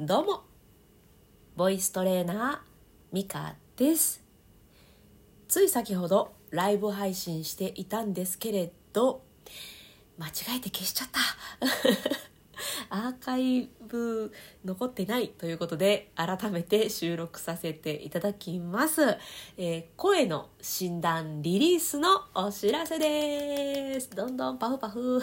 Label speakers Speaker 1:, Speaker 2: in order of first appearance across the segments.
Speaker 1: どうも。ボイストレーナーミカです。つい先ほどライブ配信していたんですけれど間違えて消しちゃった。アーカイブ残ってないということで改めて収録させていただきます、えー声の診断リリースのお知らせです。どんどんパフパフ。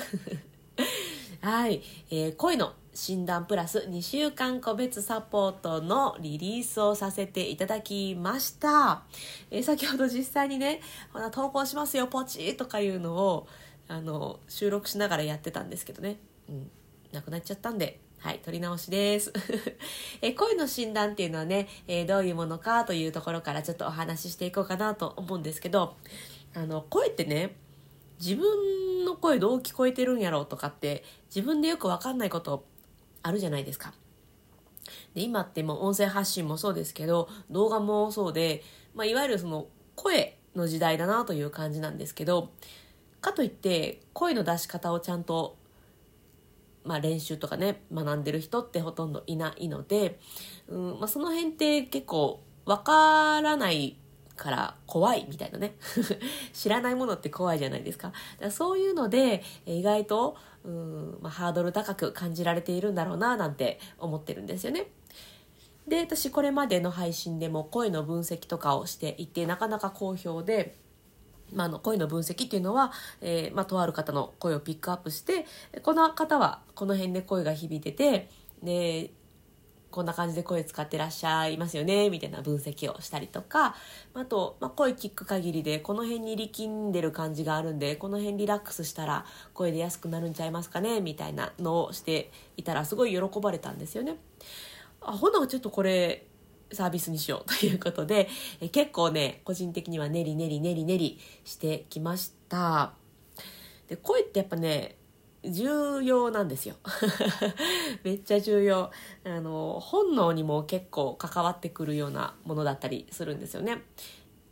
Speaker 1: はい、えー声の診断プラス2週間個別サポートのリリースをさせていただきました、えー先ほど実際にねほな投稿しますよポチとかいうのをあの収録しながらやってたんですけどね、うん、なくなっちゃったんで。はい、取り直しです。え声の診断っていうのはね、えーどういうものかというところからちょっとお話ししていこうかなと思うんですけど、あの、声ってね、自分の声どう聞こえてるんやろうとかって自分でよくわかんないことあるじゃないですか。で今ってもう音声発信もそうですけど動画もそうで、まあ、いわゆるその声の時代だなという感じなんですけどかといって声の出し方をちゃんと、まあ、練習とかね学んでる人ってほとんどいないので、うんまあ、その辺って結構わからないから怖いみたいなね。知らないものって怖いじゃないですか。だからそういうので意外とうん、まあ、ハードル高く感じられているんだろうななんて思ってるんですよね。で私これまでの配信でも声の分析とかをしていてなかなか好評でま、あの声の分析っていうのは、えーまあ、とある方の声をピックアップしてこの方はこの辺で声が響いててでこんな感じで声使ってらっしゃいますよねみたいな分析をしたりとかあと、まあ、声聞く限りでこの辺に力んでる感じがあるんでこの辺リラックスしたら声出やすくなるんちゃいますかねみたいなのをしていたらすごい喜ばれたんですよね。あほなちょっとこれサービスにしようということでえ結構ね個人的には練り練り練り練りしてきましたで声ってやっぱね重要なんですよ。めっちゃ重要。あの本能にも結構関わってくるようなものだったりするんですよね。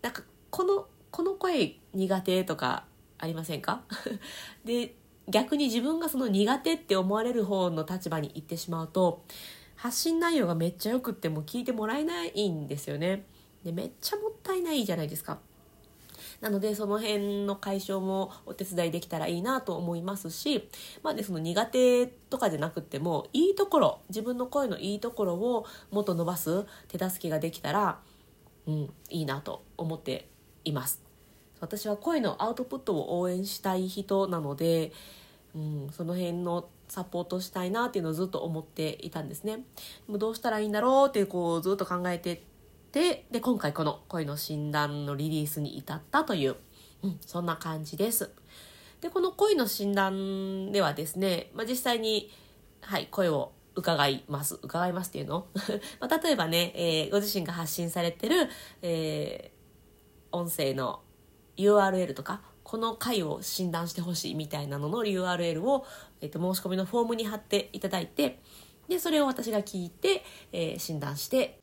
Speaker 1: なんかこのこの声苦手とかありませんか？で逆に自分がその苦手って思われる方の立場に行ってしまうと発信内容がめっちゃよくっても聞いてもらえないんですよね。でめっちゃもったいないじゃないですか。なのでその辺の解消もお手伝いできたらいいなと思いますし、まあね、その苦手とかじゃなくってもいいところ自分の声のいいところをもっと伸ばす手助けができたら、うん、いいなと思っています。私は声のアウトプットを応援したい人なので、うん、その辺のサポートしたいなっていうのをずっと思っていたんですね。でもどうしたらいいんだろうってこうずっと考えててで今回この声の診断のリリースに至ったという、うん、そんな感じです。でこの声の診断ではですね、まあ、実際に、はい、声を伺います。伺いますっていうの、まあ、例えばね、えーご自身が発信されてる、えー音声の URL とかこの回を診断してほしいみたいなのの URL を、えー、と申し込みのフォームに貼っていただいてでそれを私が聞いて、えー診断して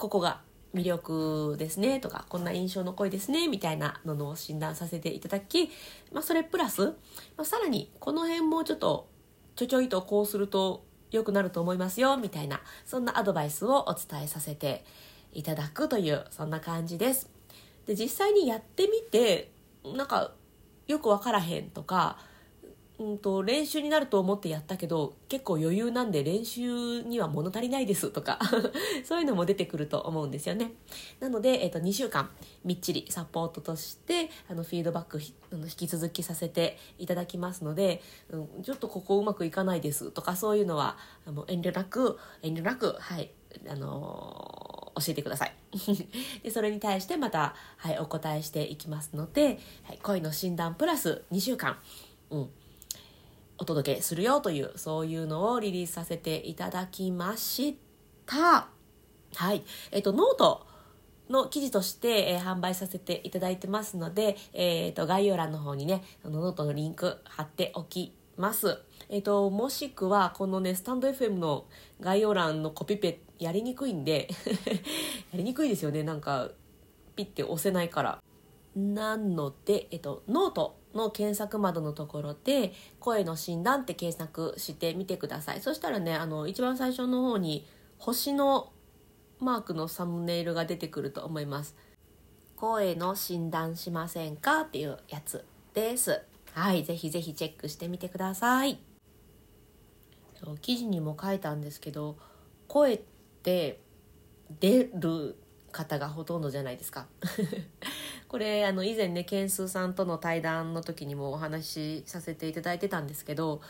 Speaker 1: ここが魅力ですねとかこんな印象の声ですねみたいなのを診断させていただき、まあ、それプラス、まあ、さらにこの辺もちょっとちょちょいとこうすると良くなると思いますよみたいなそんなアドバイスをお伝えさせていただくというそんな感じです。で実際にやってみてなんかよく分からへんとか、うん、と練習になると思ってやったけど結構余裕なんで練習には物足りないですとか そういうのも出てくると思うんですよね。なので、えっと2週間みっちりサポートとしてあのフィードバックあの引き続きさせていただきますので、うん、ちょっとここうまくいかないですとかそういうのはあの遠慮なく遠慮なくはいあのー教えてください。でそれに対してまた、はい、お答えしていきますので、はい、声の診断プラス2週間、うん、お届けするよというそういうのをリリースさせていただきました。はい。えっとノートの記事として、えー販売させていただいてますので、えー、と概要欄の方にねあのノートのリンク貼っておきます。えっ、ともしくはこのねスタンド FM の概要欄のコピペやりにくいんで やりにくいですよね。なんかピッて押せないから。なので、えっと、ノートの検索窓のところで「声の診断」って検索してみてください。そしたらねあの一番最初の方に星のマークのサムネイルが出てくると思います。声の診断しませんかっていうやつです。はいぜひぜひチェックしてみてください。記事にも書いたんですけど声って出る方がほとんどじゃないですか。これあの以前ねケンスーさんとの対談の時にもお話しさせていただいてたんですけど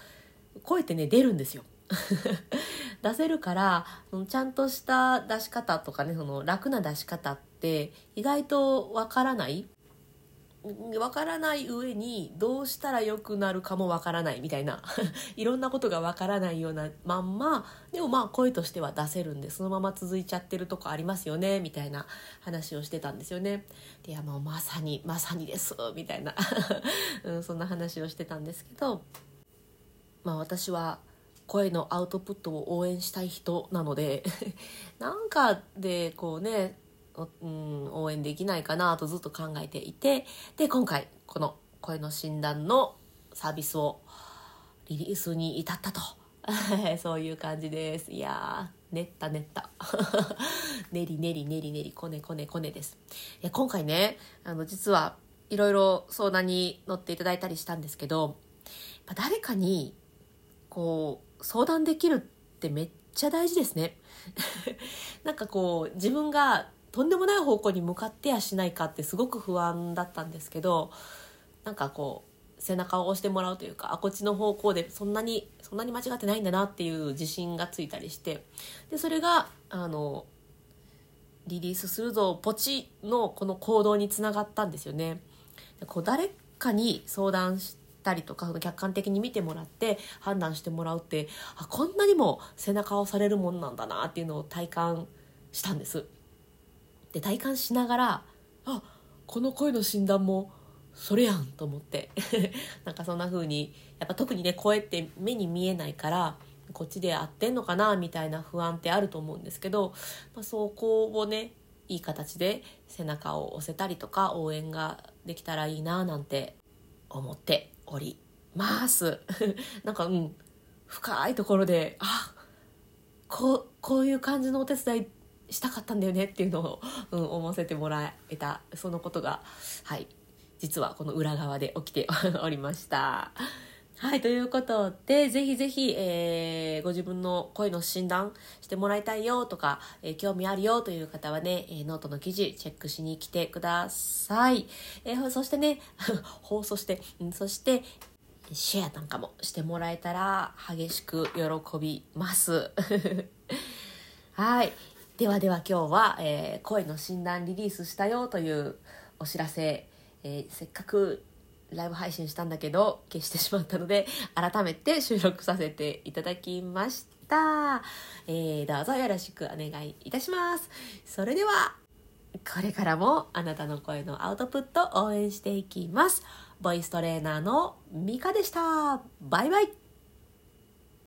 Speaker 1: 声ってね出るんですよ。出せるからちゃんとした出し方とかねその楽な出し方って意外とわからないわからない上にどうしたら良くなるかもわからないみたいな。いろんなことがわからないようなまんまでもまあ声としては出せるんでそのまま続いちゃってるとこありますよねみたいな話をしてたんですよね。でいやもうまさにまさにですみたいな。うん、そんな話をしてたんですけどまあ私は声のアウトプットを応援したい人なので なんかでこうねうん、応援できないかなとずっと考えていてで今回この声の診断のサービスをリリースに至ったと。そういう感じです。いやー練った練った。練り練り練り練りこねこねこねです。い今回ねあの実はいろいろ相談に乗っていただいたりしたんですけど誰かにこう相談できるってめっちゃ大事ですね。なんかこう自分がとんでもない方向に向かってやしないかってすごく不安だったんですけどなんかこう背中を押してもらうというかあこっちの方向でそんなにそんなに間違ってないんだなっていう自信がついたりしてでそれがあのリリースするぞポチのこの行動につながったんですよね。こう誰かに相談したりとか客観的に見てもらって判断してもらうってあこんなにも背中を押されるもんなんだなっていうのを体感したんです。で体感しながらあこの声の診断もそれやんと思って。なんかそんな風にやっぱ特にね声って目に見えないからこっちで合ってんのかなみたいな不安ってあると思うんですけど、まあ、そこをねいい形で背中を押せたりとか応援ができたらいいななんて思っております。なんかうん深いところであこうこういう感じのお手伝いしたかったんだよねっていうのを、うん、思わせてもらえたそのことがはい実はこの裏側で起きておりました。はい、ということで、ぜひぜひ、えー、ご自分の声の診断してもらいたいよとか、えー、興味あるよという方はね、えー、ノートの記事チェックしに来てください。えー、そしてね、放送して、うん、そして、シェアなんかもしてもらえたら激しく喜びます。はい。ではでは今日は、えー、声の診断リリースしたよというお知らせ、えー、せっかくライブ配信したんだけど消してしまったので改めて収録させていただきました、えー、どうぞよろしくお願いいたします。それではこれからもあなたの声のアウトプット応援していきます。ボイストレーナーのミカでした。バイバイ。